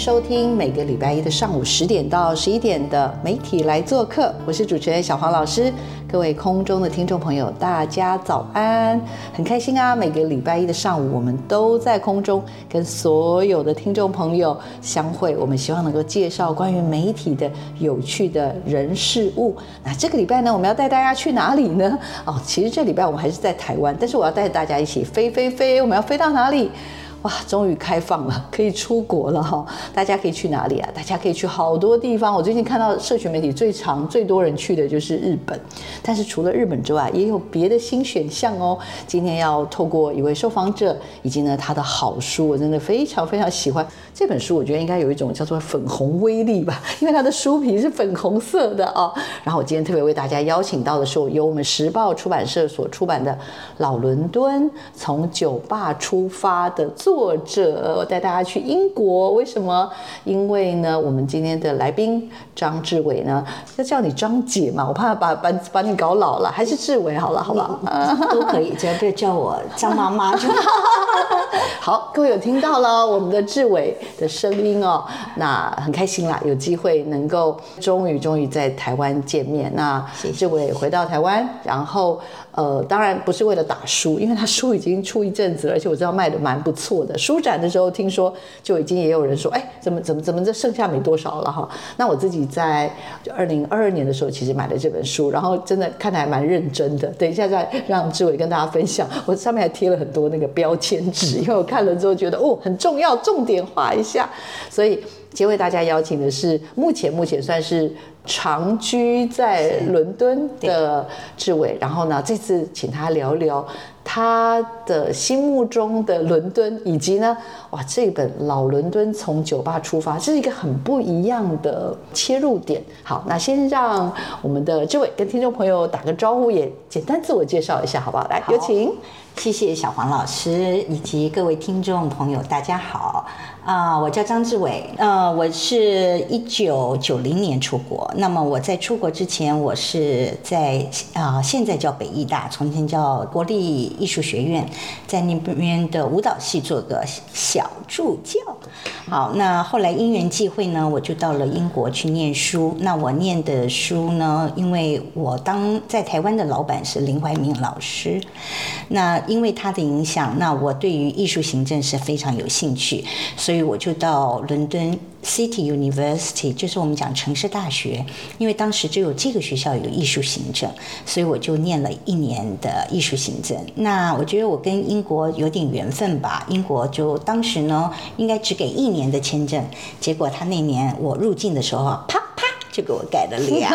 收听每个礼拜一的上午十点到十一点的媒体来做客，我是主持人小黄老师。各位空中的听众朋友，大家早安！很开心啊，每个礼拜一的上午，我们都在空中跟所有的听众朋友相会。我们希望能够介绍关于媒体的有趣的人事物。那这个礼拜呢，我们要带大家去哪里呢？哦，其实这礼拜我们还是在台湾，但是我要带大家一起飞飞飞。我们要飞到哪里？哇，终于开放了，可以出国了哈！大家可以去哪里啊？大家可以去好多地方。我最近看到社群媒体最长、最多人去的就是日本，但是除了日本之外，也有别的新选项哦。今天要透过一位受访者，以及呢他的好书，我真的非常非常喜欢这本书。我觉得应该有一种叫做粉红威力吧，因为它的书皮是粉红色的哦。然后我今天特别为大家邀请到的是由我们时报出版社所出版的《老伦敦从酒吧出发》的。作者，我带大家去英国，为什么？因为呢，我们今天的来宾张志伟呢，要叫你张姐嘛，我怕把把把你搞老了，还是志伟好了，好不好？都可以，只要不要叫我张妈妈就好。好，各位有听到了我们的志伟的声音哦，那很开心啦，有机会能够终于终于在台湾见面。那志伟回到台湾，然后。呃，当然不是为了打书，因为他书已经出一阵子了，而且我知道卖的蛮不错的。书展的时候听说就已经也有人说，哎，怎么怎么怎么这剩下没多少了哈。那我自己在二零二二年的时候其实买了这本书，然后真的看的还蛮认真的。等一下再让志伟跟大家分享，我上面还贴了很多那个标签纸，因为我看了之后觉得哦很重要，重点画一下。所以今天为大家邀请的是目前目前算是。长居在伦敦的志伟，然后呢，这次请他聊聊他的心目中的伦敦，以及呢，哇，这本《老伦敦从酒吧出发》这是一个很不一样的切入点。好，那先让我们的志伟跟听众朋友打个招呼，也简单自我介绍一下，好不好？来，有请。谢谢小黄老师以及各位听众朋友，大家好。啊，我叫张志伟，呃，我是一九九零年出国。那么我在出国之前，我是在啊，现在叫北艺大，从前叫国立艺术学院，在那边的舞蹈系做个小助教。好，那后来因缘际会呢，我就到了英国去念书。那我念的书呢，因为我当在台湾的老板是林怀民老师，那因为他的影响，那我对于艺术行政是非常有兴趣。所以我就到伦敦 City University，就是我们讲城市大学，因为当时只有这个学校有艺术行政，所以我就念了一年的艺术行政。那我觉得我跟英国有点缘分吧，英国就当时呢应该只给一年的签证，结果他那年我入境的时候，啪啪。就给我改了两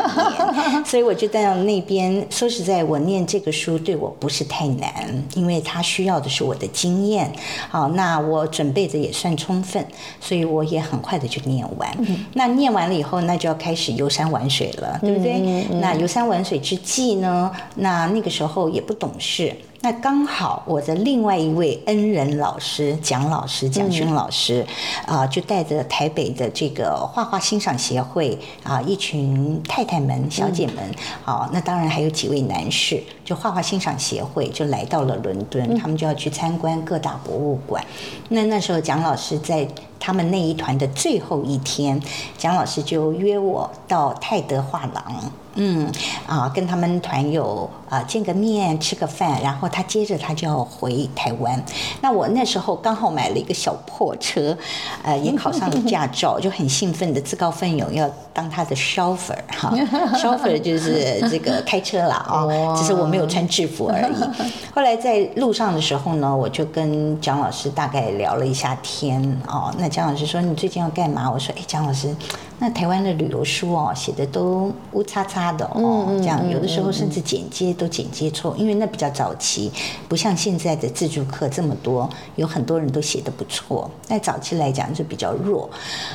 年，所以我就到那边。说实在，我念这个书对我不是太难，因为他需要的是我的经验。好，那我准备的也算充分，所以我也很快的就念完。那念完了以后，那就要开始游山玩水了，对不对？那游山玩水之际呢，那那个时候也不懂事。那刚好我的另外一位恩人老师蒋老师蒋勋老师啊，就带着台北的这个画画欣赏协会啊，一群太太们、小姐们，好，那当然还有几位男士，就画画欣赏协会就来到了伦敦，他们就要去参观各大博物馆。那那时候蒋老师在他们那一团的最后一天，蒋老师就约我到泰德画廊。嗯啊，跟他们团友啊见个面，吃个饭，然后他接着他就要回台湾。那我那时候刚好买了一个小破车，呃，也考上了驾照，就很兴奋的自告奋勇要当他的 chauffeur 哈，chauffeur 就是这个开车了啊，只是我没有穿制服而已。后来在路上的时候呢，我就跟蒋老师大概聊了一下天哦。那蒋老师说你最近要干嘛？我说哎，蒋老师。那台湾的旅游书哦，写的都乌擦擦的哦，这样有的时候甚至剪接都剪接错，因为那比较早期，不像现在的自助课这么多，有很多人都写的不错。那早期来讲就比较弱。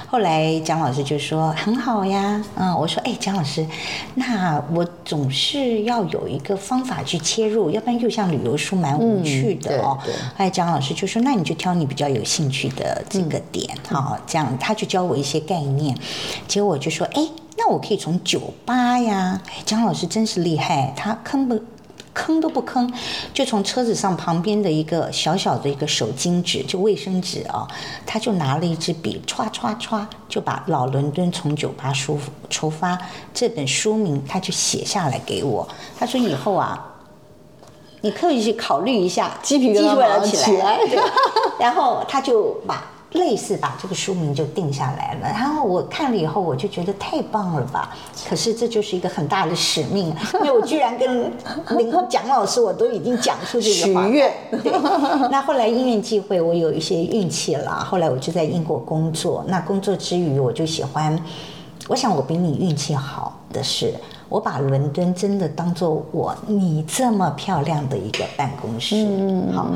后来蒋老师就说很好呀，嗯，我说哎，蒋老师，那我总是要有一个方法去切入，要不然又像旅游书蛮无趣的哦。哎，蒋老师就说那你就挑你比较有兴趣的这个点哈，这样他就教我一些概念。结果我就说，哎，那我可以从酒吧呀。哎，张老师真是厉害，他坑不坑都不吭，就从车子上旁边的一个小小的一个手巾纸，就卫生纸啊，他就拿了一支笔，歘歘歘，就把《老伦敦从酒吧出出发》这本书名，他就写下来给我。他说以后啊，你可以去考虑一下，鸡皮疙瘩起来。然后他就把。类似把这个书名就定下来了，然后我看了以后，我就觉得太棒了吧。可是这就是一个很大的使命，因为我居然跟林蒋老师我都已经讲出这个话。许愿。那后来因缘际会，我有一些运气了。后来我就在英国工作，那工作之余，我就喜欢。我想我比你运气好的是，我把伦敦真的当做我你这么漂亮的一个办公室。嗯，好。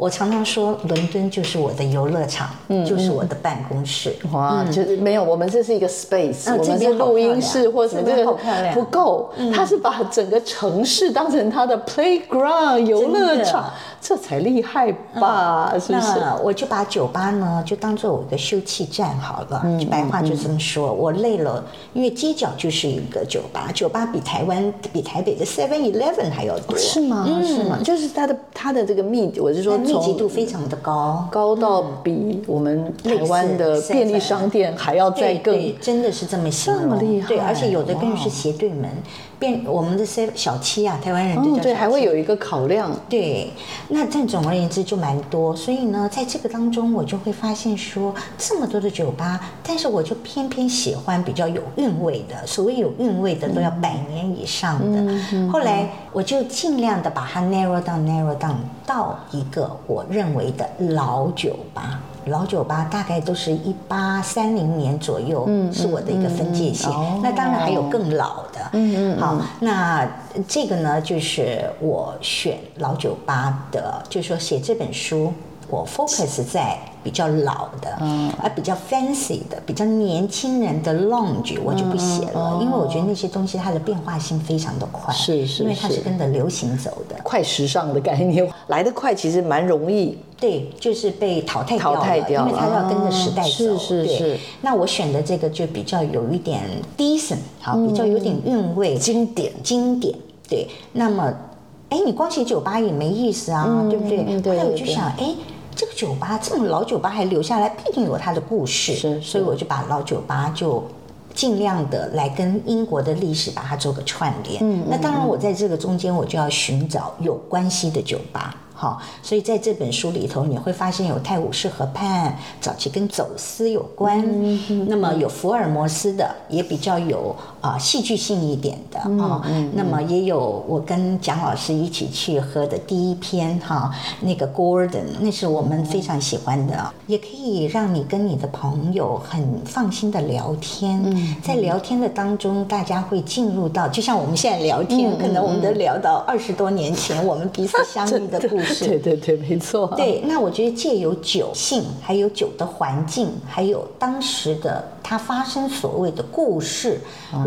我常常说，伦敦就是我的游乐场，就是我的办公室。哇，就是没有，我们这是一个 space，我们是录音室或者这个不够，他是把整个城市当成他的 playground 游乐场。这才厉害吧？是不是？我就把酒吧呢，就当做我一个休憩站好了。嗯，白话就这么说。我累了，因为街角就是一个酒吧，酒吧比台湾、比台北的 Seven Eleven 还要多。是吗？是吗？就是它的它的这个密，我是说密集度非常的高，高到比我们台湾的便利商店还要再更，真的是这么形容。这么厉害？对，而且有的更是斜对门。变我们的 C 小七啊，台湾人就叫对，还会有一个考量。对，那但总而言之就蛮多，所以呢，在这个当中我就会发现说，这么多的酒吧，但是我就偏偏喜欢比较有韵味的。所谓有韵味的，都要百年以上的。后来我就尽量的把它 narrow down，narrow down 到一个我认为的老酒吧。老酒吧大概都是一八三零年左右，是我的一个分界线。那当然还有更老的。嗯嗯。好，那这个呢，就是我选老酒吧的，就是说写这本书，我 focus 在。比较老的，嗯，而比较 fancy 的、比较年轻人的 lounge 我就不写了，因为我觉得那些东西它的变化性非常的快，是是，因为它是跟着流行走的，快时尚的概念，来得快其实蛮容易，对，就是被淘汰淘汰掉，因为它要跟着时代走，是是是。那我选的这个就比较有一点 decent，好，比较有点韵味，经典经典，对。那么，哎，你光写酒吧也没意思啊，对不对？后来我就想，哎。这个酒吧这么老酒吧还留下来，必定有它的故事。是，所以我就把老酒吧就尽量的来跟英国的历史把它做个串联。嗯，那当然我在这个中间我就要寻找有关系的酒吧。好，所以在这本书里头，你会发现有泰晤士河畔，早期跟走私有关；那么有福尔摩斯的，也比较有啊戏剧性一点的啊。那么也有我跟蒋老师一起去喝的第一篇哈，那个 Gordon，那是我们非常喜欢的，也可以让你跟你的朋友很放心的聊天。在聊天的当中，大家会进入到，就像我们现在聊天，可能我们都聊到二十多年前我们彼此相遇的 故事。对对对，没错。对，那我觉得借由酒性，还有酒的环境，还有当时的它发生所谓的故事，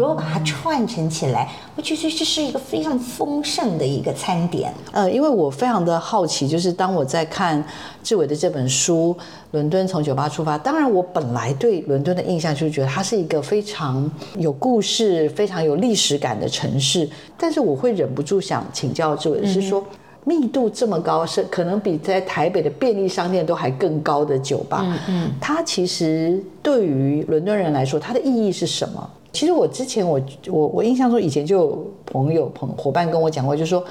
如果把它串成起来，我觉得这是一个非常丰盛的一个餐点。呃，因为我非常的好奇，就是当我在看志伟的这本书《伦敦从酒吧出发》，当然我本来对伦敦的印象就是觉得它是一个非常有故事、非常有历史感的城市，但是我会忍不住想请教志伟，是说。密度这么高，是可能比在台北的便利商店都还更高的酒吧。嗯嗯，它其实对于伦敦人来说，它的意义是什么？其实我之前我我我印象中以前就有朋友朋伙伴跟我讲过，就是说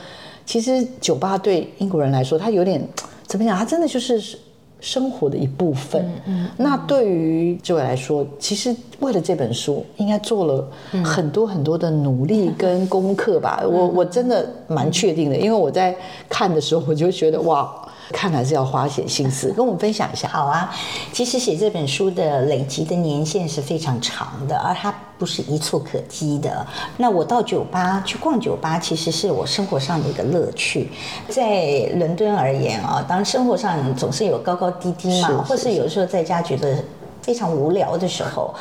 其实酒吧对英国人来说，它有点怎么讲？它真的就是。生活的一部分。嗯，那对于这位来说，其实为了这本书，应该做了很多很多的努力跟功课吧。我我真的蛮确定的，因为我在看的时候，我就觉得哇，看来是要花些心思，跟我们分享一下。好啊，其实写这本书的累积的年限是非常长的，而它不是一蹴可及的。那我到酒吧去逛酒吧，其实是我生活上的一个乐趣。在伦敦而言啊，当生活上总是有高高低低嘛，是或是有时候在家觉得。非常无聊的时候，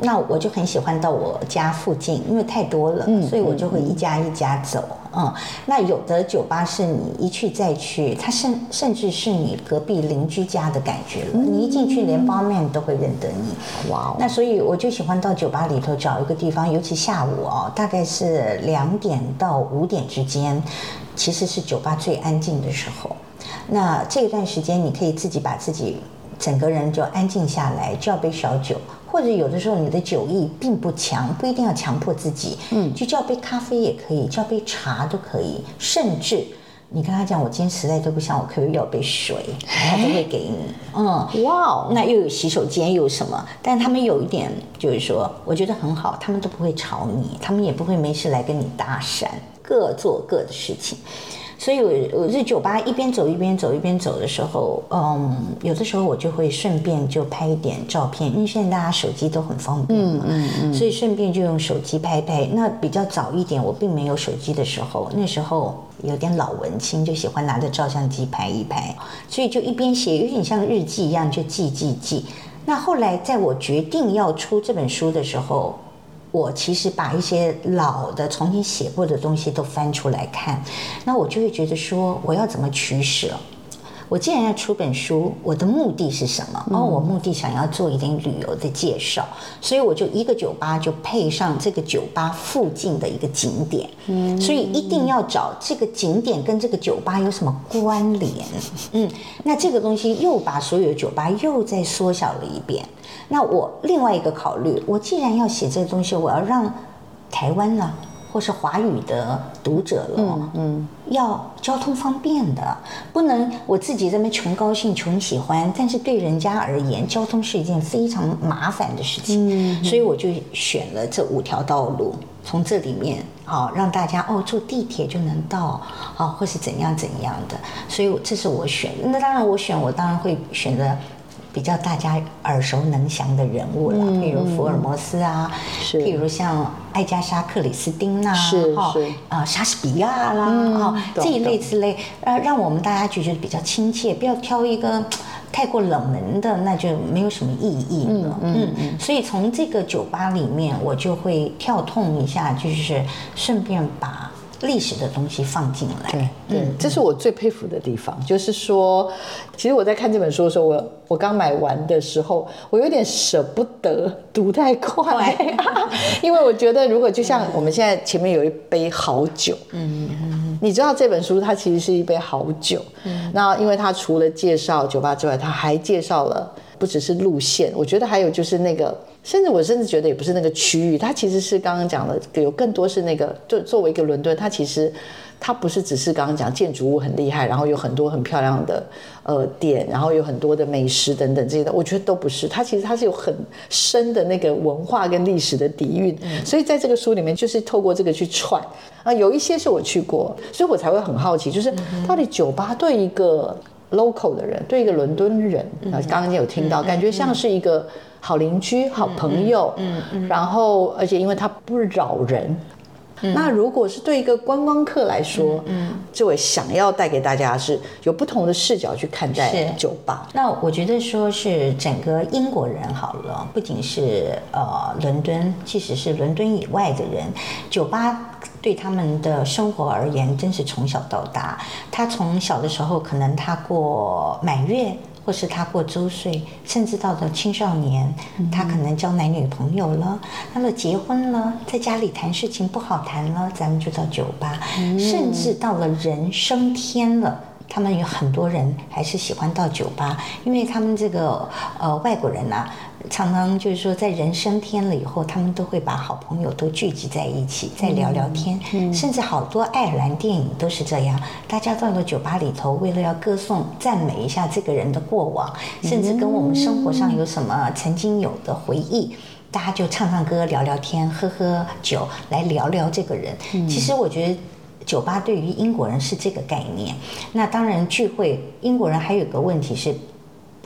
那我就很喜欢到我家附近，因为太多了，所以我就会一家一家走。嗯，那有的酒吧是你一去再去，它甚甚至是你隔壁邻居家的感觉了。你一进去，连方面都会认得你。哇哦那所以我就喜欢到酒吧里头找一个地方，尤其下午哦，大概是两点到五点之间，其实是酒吧最安静的时候。那这段时间，你可以自己把自己整个人就安静下来，叫杯小酒，或者有的时候你的酒意并不强，不一定要强迫自己，嗯，就叫杯咖啡也可以，叫杯茶都可以，甚至你跟他讲，我今天实在都不想，我可不可以要杯水，他都会给你，嗯。哇哦，那又有洗手间，又有什么？但他们有一点就是说，我觉得很好，他们都不会吵你，他们也不会没事来跟你搭讪，各做各的事情。所以我，我在酒吧一边走一边走一边走的时候，嗯，有的时候我就会顺便就拍一点照片，因为现在大家手机都很方便嘛，嗯嗯所以顺便就用手机拍拍。那比较早一点，我并没有手机的时候，那时候有点老文青，就喜欢拿着照相机拍一拍，所以就一边写，有点像日记一样，就记记记。那后来在我决定要出这本书的时候，我其实把一些老的重新写过的东西都翻出来看，那我就会觉得说，我要怎么取舍？我既然要出本书，我的目的是什么？哦，我目的想要做一点旅游的介绍，所以我就一个酒吧就配上这个酒吧附近的一个景点，嗯，所以一定要找这个景点跟这个酒吧有什么关联，嗯，那这个东西又把所有的酒吧又再缩小了一遍。那我另外一个考虑，我既然要写这个东西，我要让台湾呢、或是华语的读者了，嗯，要交通方便的，不能我自己这么穷高兴、穷喜欢，但是对人家而言，交通是一件非常麻烦的事情，所以我就选了这五条道路，从这里面好、让大家哦坐地铁就能到，好、或是怎样怎样的，所以这是我选。那当然我选，我当然会选择。比较大家耳熟能详的人物了，譬如福尔摩斯啊，是。譬如像艾加莎·克里斯汀呐、哈是是。啊莎士比亚啦，哈、懂这一类之类，呃，让我们大家就觉得比较亲切，不要挑一个 太过冷门的，那就没有什么意义了。嗯嗯。所以从这个酒吧里面，我就会跳痛一下，就是顺便把历史的东西放进来。对对，这是我最佩服的地方，就是说，其实我在看这本书的时候，我我刚买完的时候，我有点舍不得读太快，因为我觉得如果就像我们现在前面有一杯好酒，嗯嗯，你知道这本书它其实是一杯好酒，嗯，那因为它除了介绍酒吧之外，它还介绍了不只是路线，我觉得还有就是那个。甚至我甚至觉得也不是那个区域，它其实是刚刚讲的，有更多是那个，就作为一个伦敦，它其实它不是只是刚刚讲建筑物很厉害，然后有很多很漂亮的呃店，然后有很多的美食等等这些的，我觉得都不是。它其实它是有很深的那个文化跟历史的底蕴，所以在这个书里面就是透过这个去串啊，有一些是我去过，所以我才会很好奇，就是到底酒吧对一个 local 的人，对一个伦敦人啊，刚刚有听到，感觉像是一个好邻居、好朋友，嗯嗯，然后而且因为它不扰人。那如果是对一个观光客来说，嗯，这位想要带给大家是有不同的视角去看待酒吧，那我觉得说是整个英国人好了，不仅是呃伦敦，即使是伦敦以外的人，酒吧。对他们的生活而言，真是从小到大。他从小的时候，可能他过满月，或是他过周岁，甚至到了青少年，他可能交男女朋友了，那么结婚了，在家里谈事情不好谈了，咱们就到酒吧，甚至到了人升天了。他们有很多人还是喜欢到酒吧，因为他们这个呃外国人啊，常常就是说在人升天了以后，他们都会把好朋友都聚集在一起，再聊聊天，甚至好多爱尔兰电影都是这样，大家到了酒吧里头，为了要歌颂、赞美一下这个人的过往，甚至跟我们生活上有什么曾经有的回忆。大家就唱唱歌、聊聊天、喝喝酒，来聊聊这个人。其实我觉得酒吧对于英国人是这个概念。那当然聚会，英国人还有个问题是。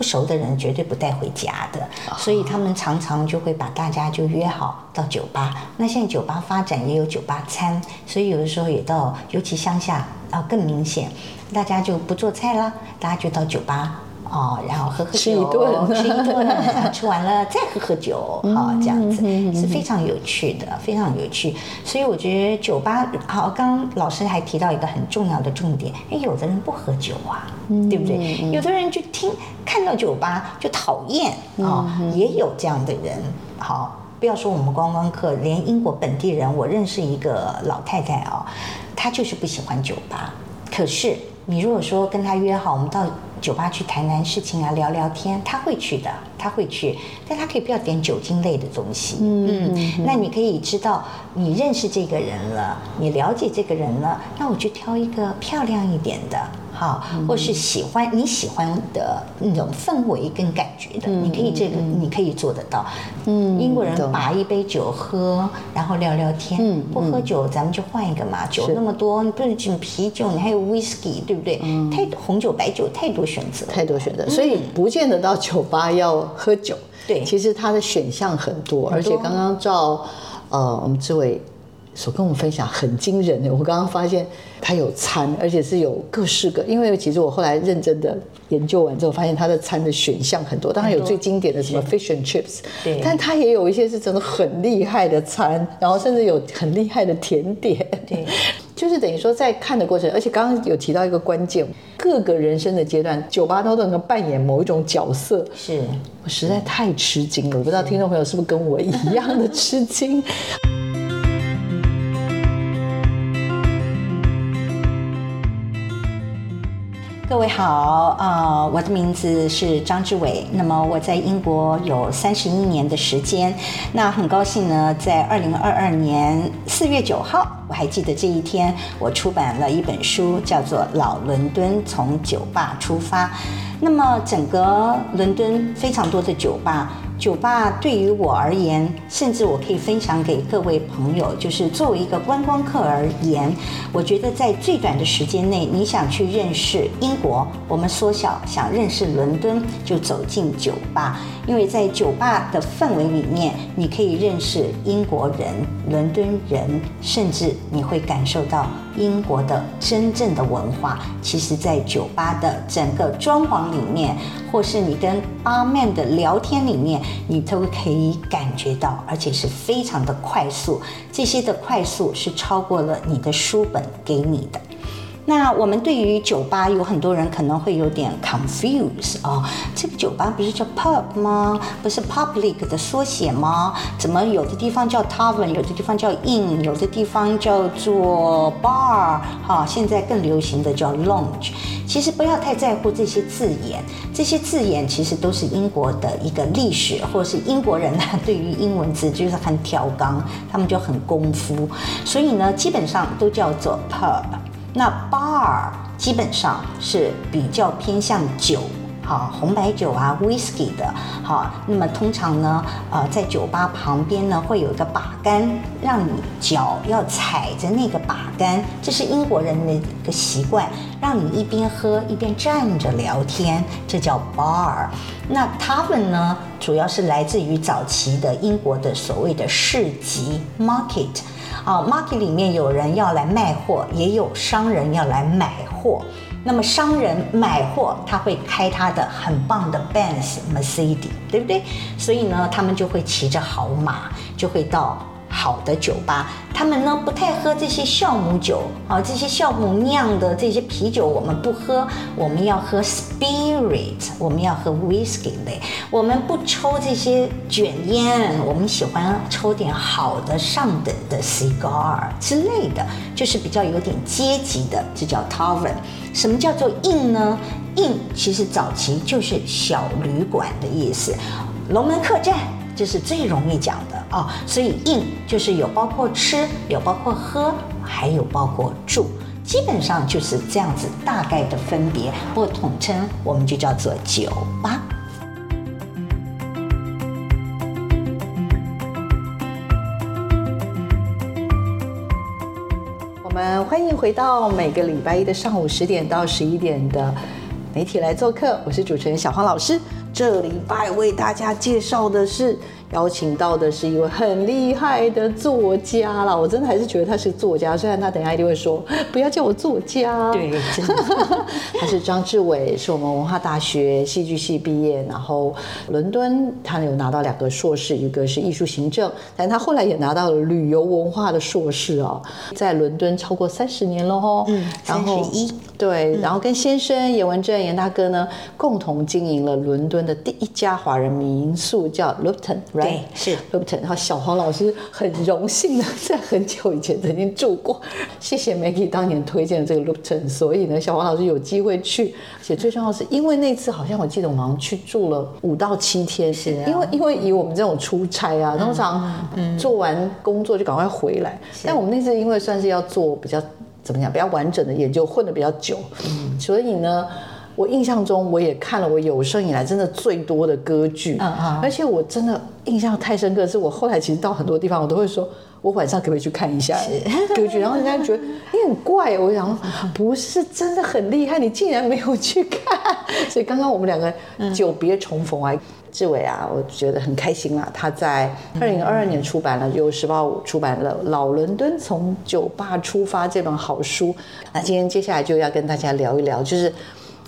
不熟的人绝对不带回家的，所以他们常常就会把大家就约好到酒吧。那现在酒吧发展也有酒吧餐，所以有的时候也到，尤其乡下啊更明显，大家就不做菜啦，大家就到酒吧。哦，然后喝喝酒，吃一顿，吃一顿，吃完了 再喝喝酒，好，这样子是非常有趣的，非常有趣。所以我觉得酒吧好，刚刚老师还提到一个很重要的重点，哎，有的人不喝酒啊，对不对？有的人就听看到酒吧就讨厌啊，也有这样的人。好，不要说我们观光客，连英国本地人，我认识一个老太太啊，她就是不喜欢酒吧。可是你如果说跟她约好，我们到。酒吧去谈谈事情啊，聊聊天，他会去的，他会去，但他可以不要点酒精类的东西。嗯，那你可以知道，你认识这个人了，你了解这个人了，那我就挑一个漂亮一点的。好，或是喜欢你喜欢的那种氛围跟感觉的，你可以这个你可以做得到。嗯，英国人把一杯酒喝，然后聊聊天。嗯，不喝酒，咱们就换一个嘛。酒那么多，你不是仅啤酒，你还有 whisky，对不对？嗯，太红酒、白酒太多选择，太多选择，所以不见得到酒吧要喝酒。对，其实它的选项很多，而且刚刚照呃我们这位。所跟我们分享很惊人的，我刚刚发现他有餐，而且是有各式各。因为其实我后来认真的研究完之后，发现他的餐的选项很多。当然有最经典的什么 fish and chips，对，但他也有一些是真的很厉害的餐，然后甚至有很厉害的甜点。对，就是等于说在看的过程，而且刚刚有提到一个关键，各个人生的阶段，酒吧都能够扮演某一种角色。是我实在太吃惊了，我不知道听众朋友是不是跟我一样的吃惊。各位好，啊，我的名字是张志伟。那么我在英国有三十一年的时间。那很高兴呢，在二零二二年四月九号，我还记得这一天，我出版了一本书，叫做《老伦敦从酒吧出发》。那么整个伦敦非常多的酒吧。酒吧对于我而言，甚至我可以分享给各位朋友，就是作为一个观光客而言，我觉得在最短的时间内，你想去认识英国，我们缩小想认识伦敦，就走进酒吧，因为在酒吧的氛围里面，你可以认识英国人、伦敦人，甚至你会感受到英国的真正的文化。其实，在酒吧的整个装潢里面，或是你跟阿曼的聊天里面。你都可以感觉到，而且是非常的快速。这些的快速是超过了你的书本给你的。那我们对于酒吧有很多人可能会有点 confuse 啊，这个酒吧不是叫 pub 吗？不是 public 的缩写吗？怎么有的地方叫 tavern，有的地方叫 inn，有的地方叫做 bar，哈，现在更流行的叫 lounge。其实不要太在乎这些字眼，这些字眼其实都是英国的一个历史，或者是英国人呢对于英文字就是很挑钢，他们就很功夫，所以呢基本上都叫做 pub。那 bar 基本上是比较偏向酒，好红白酒啊，whisky 的，好。那么通常呢，呃，在酒吧旁边呢会有一个把杆，让你脚要踩着那个把杆，这是英国人的一个习惯，让你一边喝一边站着聊天，这叫 bar。那 tavern 呢，主要是来自于早期的英国的所谓的市集 market。啊，market 里面有人要来卖货，也有商人要来买货。那么商人买货，他会开他的很棒的 Benz Mercedes，对不对？所以呢，他们就会骑着好马，就会到。好的酒吧，他们呢不太喝这些酵母酒啊，这些酵母酿的这些啤酒我们不喝，我们要喝 spirit，我们要喝 whisky 类，我们不抽这些卷烟，我们喜欢抽点好的上等的 cigar 之类的，就是比较有点阶级的，这叫 tavern。什么叫做 in 呢？inn 其实早期就是小旅馆的意思，龙门客栈。这是最容易讲的啊，所以应就是有包括吃，有包括喝，还有包括住，基本上就是这样子大概的分别，或统称我们就叫做酒吧。我们欢迎回到每个礼拜一的上午十点到十一点的媒体来做客，我是主持人小黄老师。这礼拜为大家介绍的是。邀请到的是一位很厉害的作家啦，我真的还是觉得他是作家，虽然他等下一定会说 不要叫我作家。对，真的，他是张志伟，是我们文化大学戏剧系毕业，然后伦敦他有拿到两个硕士，一个是艺术行政，但他后来也拿到了旅游文化的硕士哦，在伦敦超过三十年了哦，嗯，三十一，对，然后跟先生严文正严大哥呢，共同经营了伦敦的第一家华人民宿，叫 Lupton。对，是 Lupton。然后小黄老师很荣幸的在很久以前曾经住过，谢谢 Maggie 当年推荐的这个 Lupton，所以呢，小黄老师有机会去。而且最重要是因为那次好像我记得我们好像去住了五到七天，是因为因为以我们这种出差啊，通常做完工作就赶快回来。但我们那次因为算是要做比较怎么讲比较完整的研究，混的比较久，所以呢。我印象中，我也看了我有生以来真的最多的歌剧，嗯嗯，而且我真的印象太深刻，是我后来其实到很多地方，我都会说，我晚上可不可以去看一下 歌剧？然后人家觉得你很怪，我想不是真的很厉害，你竟然没有去看。所以刚刚我们两个久别重逢啊，志伟啊，我觉得很开心啊。他在二零二二年出版了，由时报出版了《老伦敦从酒吧出发》这本好书。那今天接下来就要跟大家聊一聊，就是。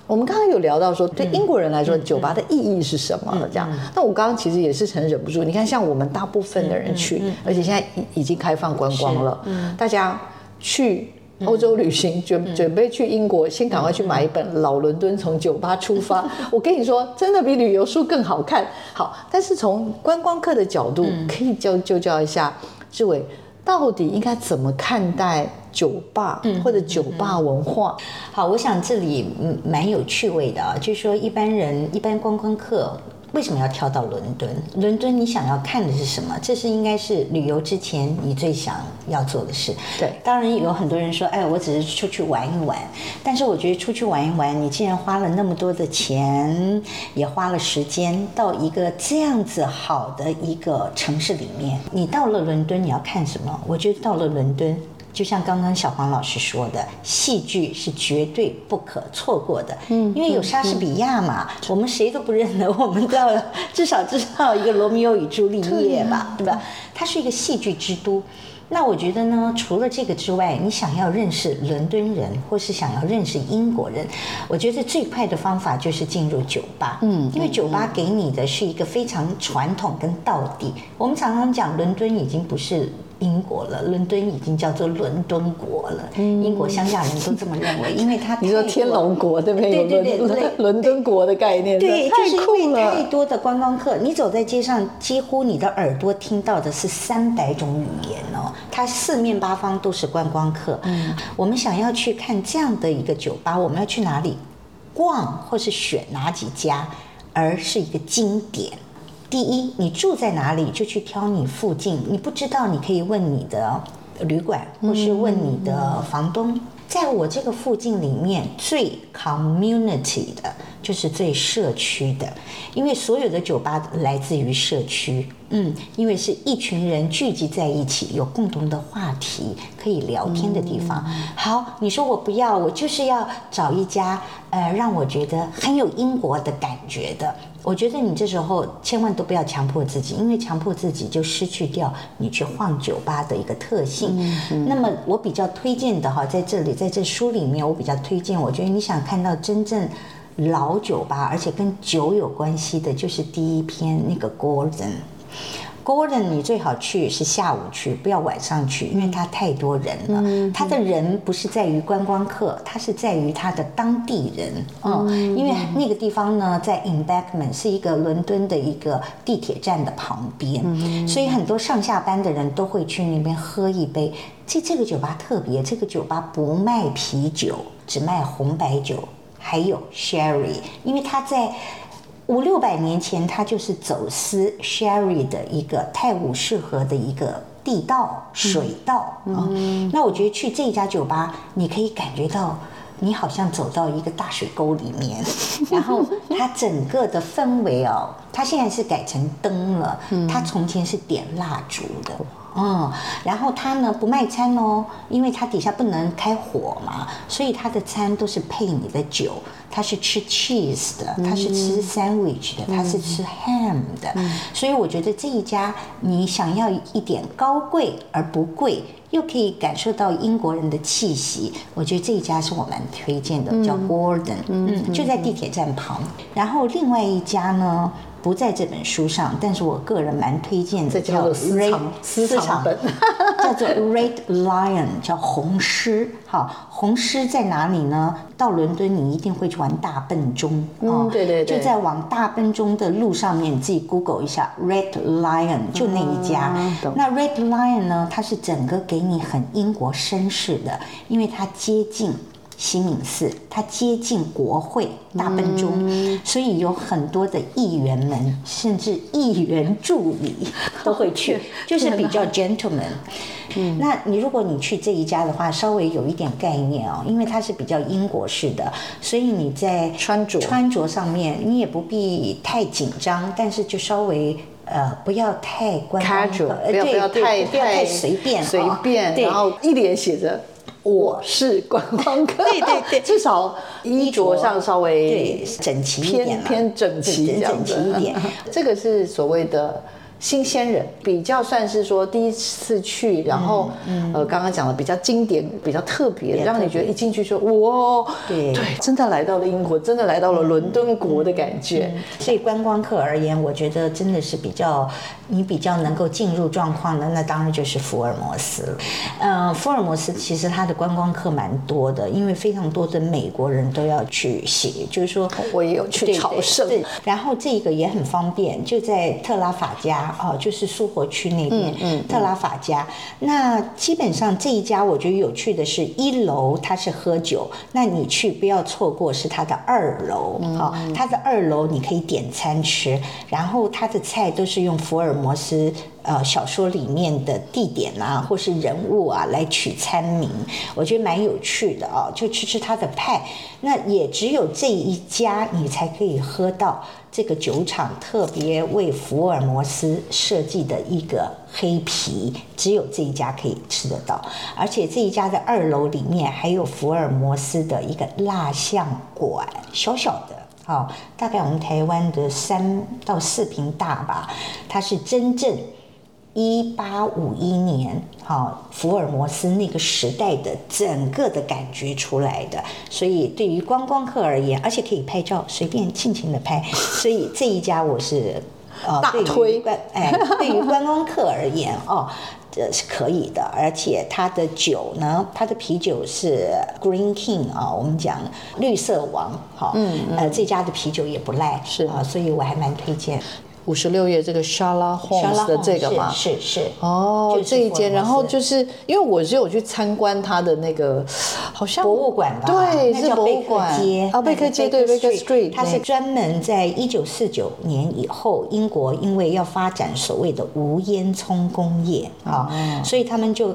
我们刚刚有聊到说，对英国人来说，酒吧的意义是什么？这样，那我刚刚其实也是很忍不住。你看，像我们大部分的人去，而且现在已已经开放观光了，大家去欧洲旅行，准准备去英国，先赶快去买一本《老伦敦从酒吧出发》。我跟你说，真的比旅游书更好看。好，但是从观光客的角度，可以教就教一下志伟。到底应该怎么看待酒吧或者酒吧文化？好，我想这里蛮有趣味的啊，就是说一般人、一般观光客。为什么要跳到伦敦？伦敦你想要看的是什么？这是应该是旅游之前你最想要做的事。对，当然有很多人说，哎，我只是出去玩一玩。但是我觉得出去玩一玩，你既然花了那么多的钱，也花了时间到一个这样子好的一个城市里面，你到了伦敦你要看什么？我觉得到了伦敦。就像刚刚小黄老师说的，戏剧是绝对不可错过的。嗯，因为有莎士比亚嘛，我们谁都不认得，我们都要至少知道一个罗密欧与朱丽叶吧，对吧？它是一个戏剧之都。那我觉得呢，除了这个之外，你想要认识伦敦人，或是想要认识英国人，我觉得最快的方法就是进入酒吧。嗯，因为酒吧给你的是一个非常传统跟道地。我们常常讲，伦敦已经不是。英国了，伦敦已经叫做伦敦国了。英国乡下人都这么认为，因为他你说天龙国对不对？对对对对，伦敦国的概念，对，就是因为太多的观光客，你走在街上，几乎你的耳朵听到的是三百种语言哦。它四面八方都是观光客。嗯，我们想要去看这样的一个酒吧，我们要去哪里逛，或是选哪几家，而是一个经典。第一，你住在哪里就去挑你附近。你不知道，你可以问你的旅馆，或是问你的房东。在我这个附近里面，最 community 的就是最社区的，因为所有的酒吧来自于社区。嗯，因为是一群人聚集在一起，有共同的话题可以聊天的地方。好，你说我不要，我就是要找一家呃，让我觉得很有英国的感觉的。我觉得你这时候千万都不要强迫自己，因为强迫自己就失去掉你去晃酒吧的一个特性。那么我比较推荐的哈，在这里在这书里面，我比较推荐，我觉得你想看到真正老酒吧，而且跟酒有关系的，就是第一篇那个 Gordon。Gordon，你最好去是下午去，不要晚上去，因为他太多人了。他的人不是在于观光客，他是在于他的当地人。嗯，因为那个地方呢，在 Embankment 是一个伦敦的一个地铁站的旁边，所以很多上下班的人都会去那边喝一杯。这这个酒吧特别，这个酒吧不卖啤酒，只卖红白酒，还有 Sherry，因为他在。五六百年前，它就是走私 sherry 的一个泰晤士河的一个地道水道啊。那我觉得去这家酒吧，你可以感觉到你好像走到一个大水沟里面，然后它整个的氛围哦，它现在是改成灯了，它从前是点蜡烛的。嗯，然后他呢不卖餐哦，因为他底下不能开火嘛，所以他的餐都是配你的酒。他是吃 cheese 的，他是吃 sandwich 的，它是吃 ham 的。所以我觉得这一家，你想要一点高贵而不贵，又可以感受到英国人的气息，我觉得这一家是我蛮推荐的，叫 Gordon，嗯，就在地铁站旁。然后另外一家呢？不在这本书上，但是我个人蛮推荐的，叫 Red 私藏本，叫做 Red Lion，叫红狮。好，红狮在哪里呢？到伦敦你一定会去玩大笨钟嗯，对对对，就在往大笨钟的路上面，你自己 Google 一下 Red Lion，就那一家。那 Red Lion 呢，它是整个给你很英国绅士的，因为它接近。西敏寺，它接近国会大笨钟，所以有很多的议员们，甚至议员助理 都会去，就是比较 gentleman。嗯，那你如果你去这一家的话，稍微有一点概念哦，因为它是比较英国式的，所以你在穿着穿着。上面，你也不必太紧张，但是就稍微呃不要太官方，不要不要太太随便随便，然后一脸写着。我是观光客，对对对，至少衣着上稍微整齐一点，偏整齐，整齐一点。这个是所谓的。新鲜人比较算是说第一次去，然后嗯呃刚刚讲的比较经典、比较特别，让你觉得一进去说哇，对对，真的来到了英国，真的来到了伦敦国的感觉。所以观光客而言，我觉得真的是比较你比较能够进入状况的，那当然就是福尔摩斯了。嗯，福尔摩斯其实他的观光客蛮多的，因为非常多的美国人都要去写，就是说我也有去朝圣。然后这个也很方便，就在特拉法加。哦，就是苏活区那边，特拉法家。那基本上这一家，我觉得有趣的是，一楼它是喝酒，那你去不要错过是它的二楼。好，它的二楼你可以点餐吃，然后它的菜都是用福尔摩斯。呃，小说里面的地点啊，或是人物啊，来取餐名，我觉得蛮有趣的哦。就吃吃他的派，那也只有这一家，你才可以喝到这个酒厂特别为福尔摩斯设计的一个黑啤，只有这一家可以吃得到。而且这一家的二楼里面还有福尔摩斯的一个蜡像馆，小小的，好，大概我们台湾的三到四平大吧，它是真正。一八五一年，好，福尔摩斯那个时代的整个的感觉出来的，所以对于观光客而言，而且可以拍照，随便尽情的拍，所以这一家我是呃大推，哎，对于观光客而言哦，这是可以的，而且它的酒呢，它的啤酒是 Green King 啊，我们讲绿色王，好，嗯，呃，这家的啤酒也不赖，是。啊，所以我还蛮推荐。五十六页这个 Sherlock Holmes 的这个嘛，是是。哦，这一间，然后就是因为我是有去参观他的那个，好像博物馆吧，对，是博物馆街啊，贝克街对贝克 Street，它是专门在一九四九年以后，英国因为要发展所谓的无烟囱工业啊，所以他们就。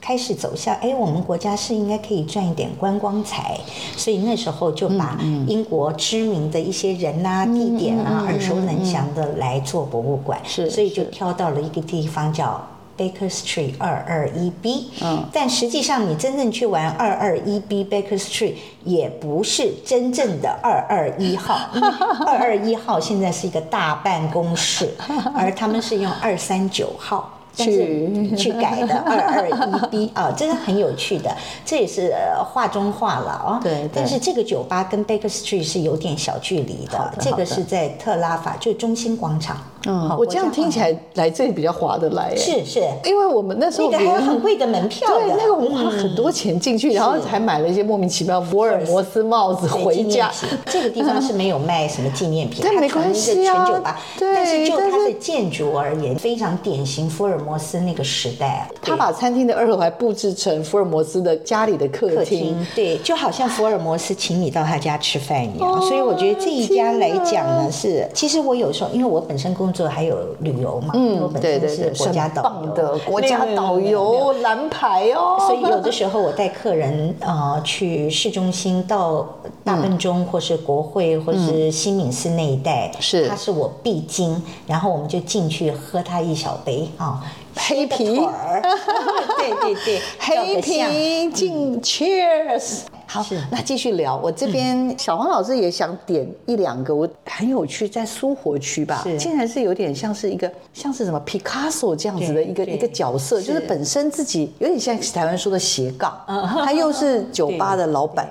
开始走向，哎，我们国家是应该可以赚一点观光财，所以那时候就把英国知名的一些人啊、地点啊、耳熟能详的来做博物馆，是，所以就挑到了一个地方叫 Baker Street 二二一 B。嗯，但实际上你真正去玩二二一 B Baker Street 也不是真正的二二一号，二二一号现在是一个大办公室，而他们是用二三九号。去 去改的二二一 B 啊，真的很有趣的，这也是画中画了啊。对，但是这个酒吧跟 Baker Street 是有点小距离的，这个是在特拉法，就中心广场。嗯，我这样听起来来这里比较划得来。是是，因为我们那时候那个还有很贵的门票，对，那个我们花很多钱进去，然后还买了一些莫名其妙福尔摩斯帽子回家。这个地方是没有卖什么纪念品，但没关系啊。对，但是就它的建筑而言，非常典型福尔摩斯那个时代。他把餐厅的二楼还布置成福尔摩斯的家里的客厅，对，就好像福尔摩斯请你到他家吃饭一样。所以我觉得这一家来讲呢，是其实我有时候因为我本身工作还有旅游嘛，嗯，我本身是国家导游。的国家导游蓝牌哦，所以有的时候我带客人呃去市中心到大笨钟或是国会或是新敏寺那一带，是。它是我必经，然后我们就进去喝它一小杯啊。黑皮，对对对，黑皮敬 Cheers。好，那继续聊。我这边小黄老师也想点一两个，我很有趣，在苏活区吧，竟然是有点像是一个像是什么 Picasso 这样子的一个一个角色，就是本身自己有点像台湾说的斜杠，他又是酒吧的老板，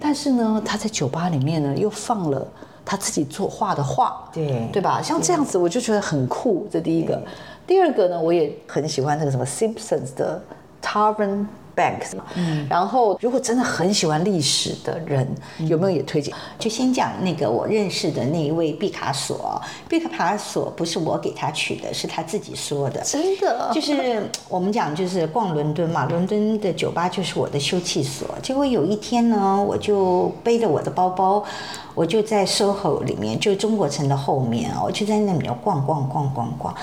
但是呢，他在酒吧里面呢又放了他自己作画的画，对对吧？像这样子我就觉得很酷。这第一个，第二个呢，我也很喜欢那个什么 Simpsons 的 Tavern。Banks 嘛，嗯，然后如果真的很喜欢历史的人，有没有也推荐？就先讲那个我认识的那一位毕卡索。毕卡索不是我给他取的，是他自己说的。真的，就是我们讲就是逛伦敦嘛，伦敦的酒吧就是我的休憩所。结果有一天呢，我就背着我的包包。我就在 SOHO 里面，就中国城的后面我就在那里面逛逛逛逛逛，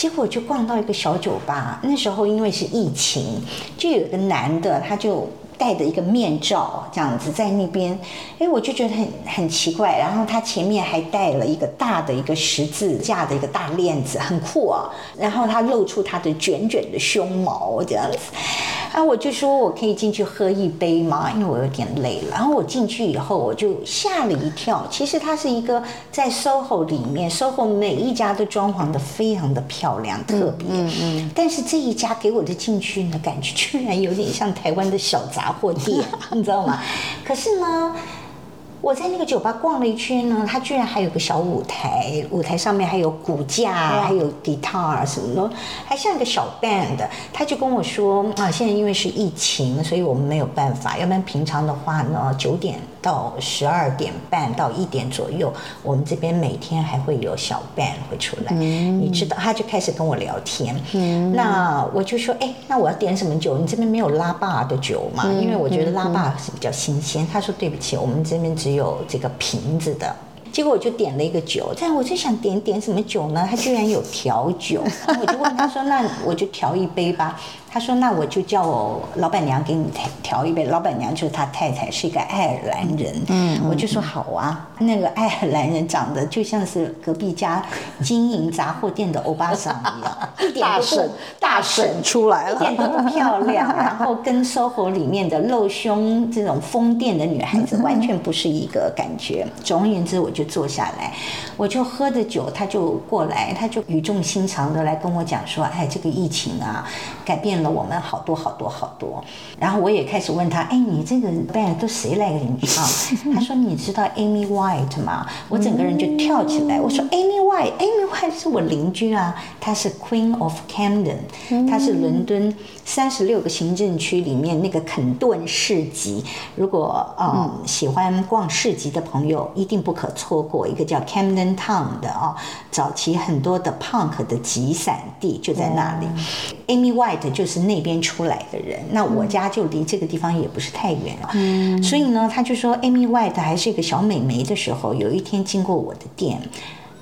结果就逛到一个小酒吧。那时候因为是疫情，就有一个男的，他就。戴着一个面罩，这样子在那边，哎，我就觉得很很奇怪。然后他前面还戴了一个大的一个十字架的一个大链子，很酷啊。然后他露出他的卷卷的胸毛，这样子。啊，我就说我可以进去喝一杯吗？因为我有点累了。然后我进去以后，我就吓了一跳。其实它是一个在 SOHO 里面，SOHO 每一家都装潢的非常的漂亮，特别。嗯嗯。但是这一家给我的进去呢，感觉居然有点像台湾的小杂。货店，你知道吗？可是呢。我在那个酒吧逛了一圈呢，它居然还有个小舞台，舞台上面还有骨架，还有 guitar 什么的，还像一个小 band。他就跟我说啊，现在因为是疫情，所以我们没有办法。要不然平常的话呢，九点到十二点半到一点左右，我们这边每天还会有小 band 会出来。你知道，他就开始跟我聊天。那我就说，哎，那我要点什么酒？你这边没有拉霸的酒嘛？因为我觉得拉霸是比较新鲜。他说对不起，我们这边只只有这个瓶子的，结果我就点了一个酒，但我就想点点什么酒呢？他居然有调酒，我就问他说：“那我就调一杯吧。”他说：“那我就叫我老板娘给你调调一杯。”老板娘就是他太太，是一个爱尔兰人。嗯，我就说好啊。那个爱尔兰人长得就像是隔壁家经营杂货店的欧巴桑一样，一点都不大婶出来了，一点都不漂亮。然后跟 SOHO 里面的露胸这种疯癫的女孩子 完全不是一个感觉。总而言之，我就坐下来，我就喝着酒，他就过来，他就语重心长的来跟我讲说：“哎，这个疫情啊，改变。”了我们好多好多好多，然后我也开始问他，哎，你这个 band 都谁来给你唱？他说你知道 Amy White 吗？我整个人就跳起来，我说 Amy White，Amy White 是我邻居啊，她是 Queen of Camden，她是伦敦三十六个行政区里面那个肯顿市集，如果嗯喜欢逛市集的朋友，一定不可错过一个叫 Camden Town 的啊，早期很多的 punk 的集散地就在那里，Amy White 就是。是那边出来的人，那我家就离这个地方也不是太远了，嗯，所以呢，他就说，Amy White 还是一个小美眉的时候，有一天经过我的店，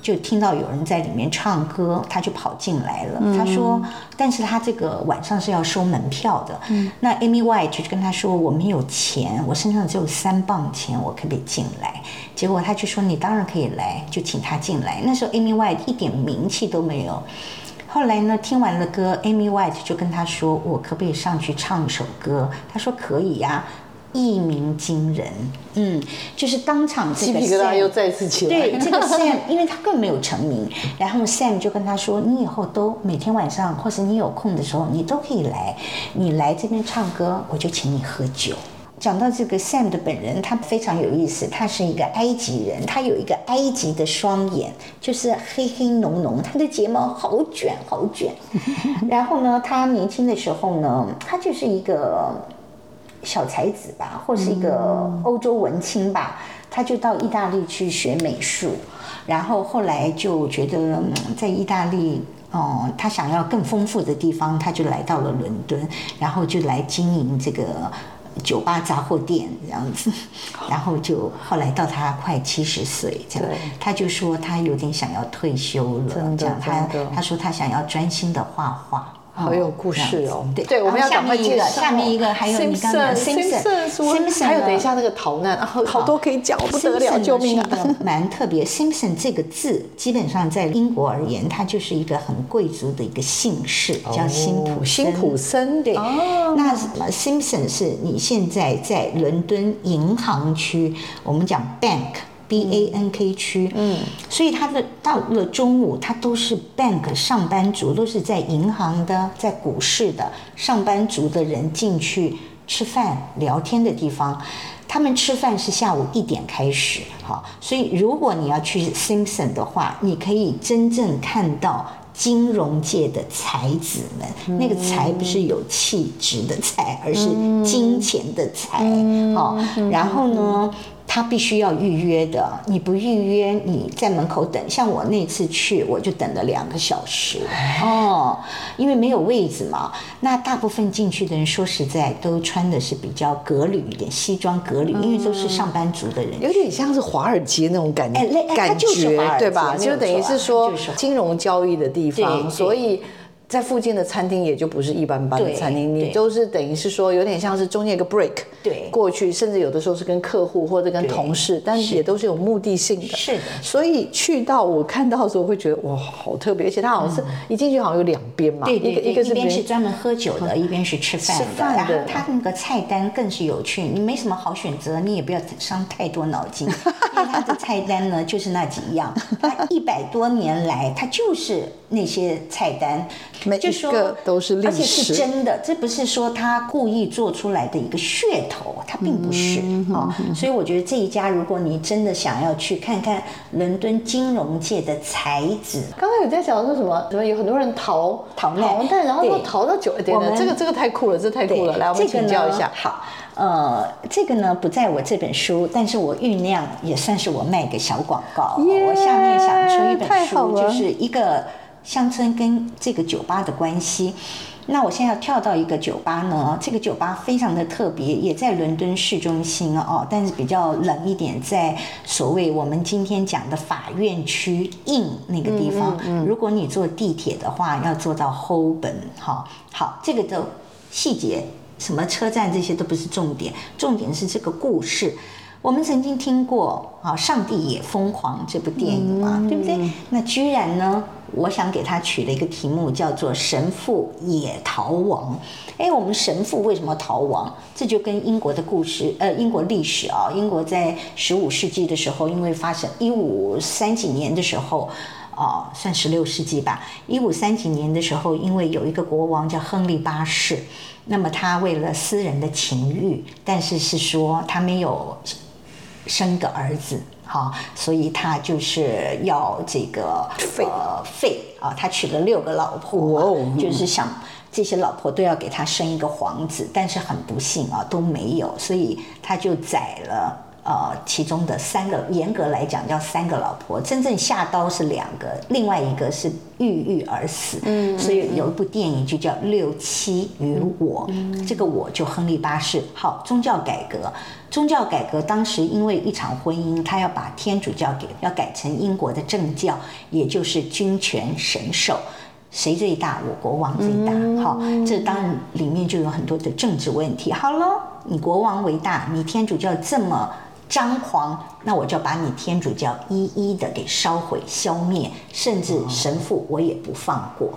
就听到有人在里面唱歌，他就跑进来了。他说，但是他这个晚上是要收门票的，嗯，那 Amy White 就跟他说，我没有钱，我身上只有三磅钱，我可不可以进来？结果他就说，你当然可以来，就请他进来。那时候 Amy White 一点名气都没有。后来呢，听完了歌，Amy White 就跟他说：“我可不可以上去唱一首歌？”他说：“可以呀。”一鸣惊人，嗯，就是当场这个 Sam 又再次起来。对，这个 Sam，因为他更没有成名，然后 Sam 就跟他说：“你以后都每天晚上，或是你有空的时候，你都可以来。你来这边唱歌，我就请你喝酒。”讲到这个 Sam 的本人，他非常有意思。他是一个埃及人，他有一个埃及的双眼，就是黑黑浓浓，他的睫毛好卷好卷。然后呢，他年轻的时候呢，他就是一个小才子吧，或是一个欧洲文青吧。他就到意大利去学美术，然后后来就觉得在意大利，哦，他想要更丰富的地方，他就来到了伦敦，然后就来经营这个。酒吧杂货店这样子，然后就后来到他快七十岁这样，他就说他有点想要退休了，这样他他说他想要专心的画画。好有故事哦。对对，我们要赶快介绍。下面一个还有你刚刚 Simpson，Simpson，还有等一下那个逃难，啊，好多可以讲，不得了，救命啊！蛮特别，Simpson 这个字基本上在英国而言，它就是一个很贵族的一个姓氏，叫辛普辛普森。对，那什么 Simpson 是你现在在伦敦银行区，我们讲 bank。B A N K 区，嗯，所以他的到了中午，他都是 bank 上班族，都是在银行的、在股市的上班族的人进去吃饭聊天的地方。他们吃饭是下午一点开始，哈，所以如果你要去 Simpson 的话，你可以真正看到金融界的才子们。那个才不是有气质的才，而是金钱的才，好，然后呢？他必须要预约的，你不预约，你在门口等。像我那次去，我就等了两个小时哦，因为没有位置嘛。那大部分进去的人，说实在，都穿的是比较革履一点，西装革履，因为都是上班族的人，有点像是华尔街那种感觉，感觉对吧？就等于是说金融交易的地方，所以。在附近的餐厅也就不是一般般的餐厅，你都是等于是说有点像是中间一个 break，对，过去甚至有的时候是跟客户或者跟同事，但是也都是有目的性的。是的，所以去到我看到的时候会觉得哇，好特别，而且它好像是一进去好像有两边嘛，对对对，一边是专门喝酒的，一边是吃饭的。然后它那个菜单更是有趣，你没什么好选择，你也不要伤太多脑筋，因为它的菜单呢就是那几样，它一百多年来它就是那些菜单。每一个都是历史，而且是真的，这不是说他故意做出来的一个噱头，他并不是啊。所以我觉得这一家，如果你真的想要去看看伦敦金融界的才子，刚刚有在讲说什么？什么有很多人逃逃难，然后又逃到酒店的，这个这个太酷了，这太酷了。来，我们请教一下。好，呃，这个呢不在我这本书，但是我酝酿也算是我卖个小广告。我下面想出一本书，就是一个。乡村跟这个酒吧的关系，那我现在要跳到一个酒吧呢。这个酒吧非常的特别，也在伦敦市中心哦，但是比较冷一点，在所谓我们今天讲的法院区印那个地方。如果你坐地铁的话，要坐到 Holborn 哈。好，这个的细节，什么车站这些都不是重点，重点是这个故事。我们曾经听过啊，《上帝也疯狂》这部电影嘛，对不对？那居然呢，我想给他取了一个题目，叫做“神父也逃亡”。哎，我们神父为什么逃亡？这就跟英国的故事，呃，英国历史啊，英国在十五世纪的时候，因为发生一五三几年的时候，啊，算十六世纪吧，一五三几年的时候，因为有一个国王叫亨利八世，那么他为了私人的情欲，但是是说他没有。生个儿子，哈，所以他就是要这个废废啊，他娶了六个老婆，就是想这些老婆都要给他生一个皇子，但是很不幸啊，都没有，所以他就宰了。呃，其中的三个，严格来讲叫三个老婆，真正下刀是两个，另外一个是郁郁而死。嗯，所以有一部电影就叫《六七与我》，这个我就亨利八世。好，宗教改革，宗教改革当时因为一场婚姻，他要把天主教给要改成英国的正教，也就是君权神授，谁最大？我国王最大。好，这当然里面就有很多的政治问题。好了，你国王为大，你天主教这么。张狂，那我就把你天主教一一的给烧毁、消灭，甚至神父我也不放过。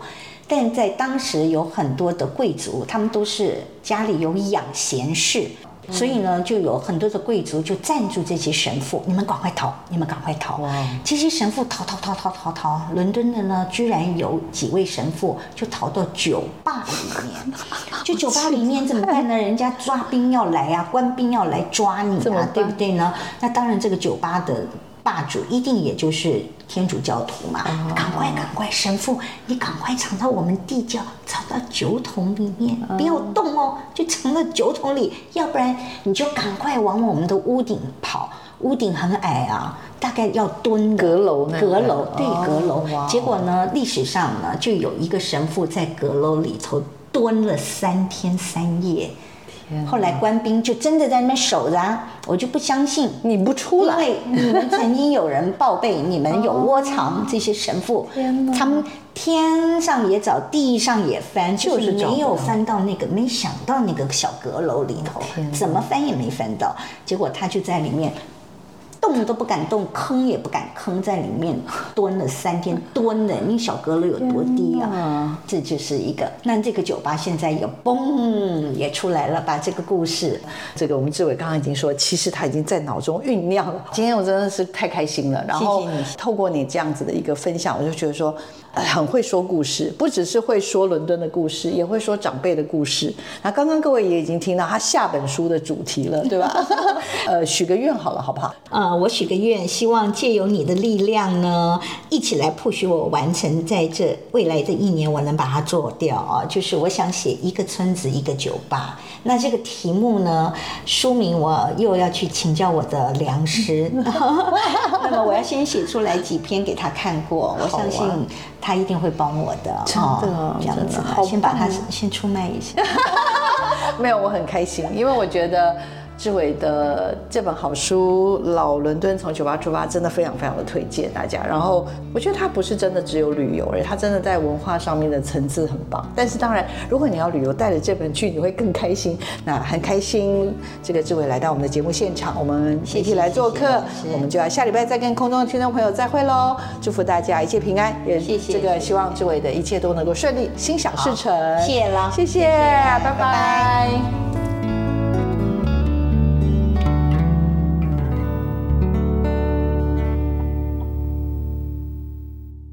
但在当时有很多的贵族，他们都是家里有养闲事。所以呢，就有很多的贵族就赞助这些神父，你们赶快逃，你们赶快逃。这些神父逃逃逃逃逃逃，伦敦的呢，居然有几位神父就逃到酒吧里面。就酒吧里面怎么办呢？人家抓兵要来啊，官兵要来抓你啊，对不对呢？那当然，这个酒吧的。霸主一定也就是天主教徒嘛，赶快赶快，神父你赶快藏到我们地窖，藏到酒桶里面，不要动哦，就藏到酒桶里，要不然你就赶快往我们的屋顶跑，屋顶很矮啊，大概要蹲阁楼，阁楼对阁楼，结果呢，历史上呢就有一个神父在阁楼里头蹲了三天三夜。后来官兵就真的在那边守着啊，我就不相信。你不出来，因为你们曾经有人报备，你们有窝藏这些神父，他们天上也找，地上也翻，就是没有翻到那个，没想到那个小阁楼里头怎么翻也没翻到，结果他就在里面。动都不敢动，吭也不敢吭，在里面蹲了三天，蹲的你小阁楼有多低啊？这就是一个。那这个酒吧现在也嘣也出来了，把这个故事这个我们志伟刚刚已经说，其实他已经在脑中酝酿了。今天我真的是太开心了，然后透过你这样子的一个分享，我就觉得说，呃很会说故事，不只是会说伦敦的故事，也会说长辈的故事。那刚刚各位也已经听到他下本书的主题了，对吧？呃，许个愿好了，好不好？呃，我许个愿，希望借由你的力量呢，一起来 push 我完成在这未来的一年，我能把它做掉啊。就是我想写一个村子一个酒吧，那这个题目呢，书名我又要去请教我的良师，那么我要先写出来几篇给他看过，我相信他一定会帮我的，真的哦这样子先把它棒哦先出卖一下。没有，我很开心，因为我觉得志伟的这本好书《老伦敦从酒吧出发》真的非常非常的推荐大家。然后我觉得它不是真的只有旅游，而已，它真的在文化上面的层次很棒。但是当然，如果你要旅游，带着这本去，你会更开心。那很开心，这个志伟来到我们的节目现场，我们一起来做客我们就要下礼拜再跟空中的听众朋友再会喽。祝福大家一切平安，也谢谢这个希望志伟的一切都能够顺利，心想事成。谢了谢谢，拜拜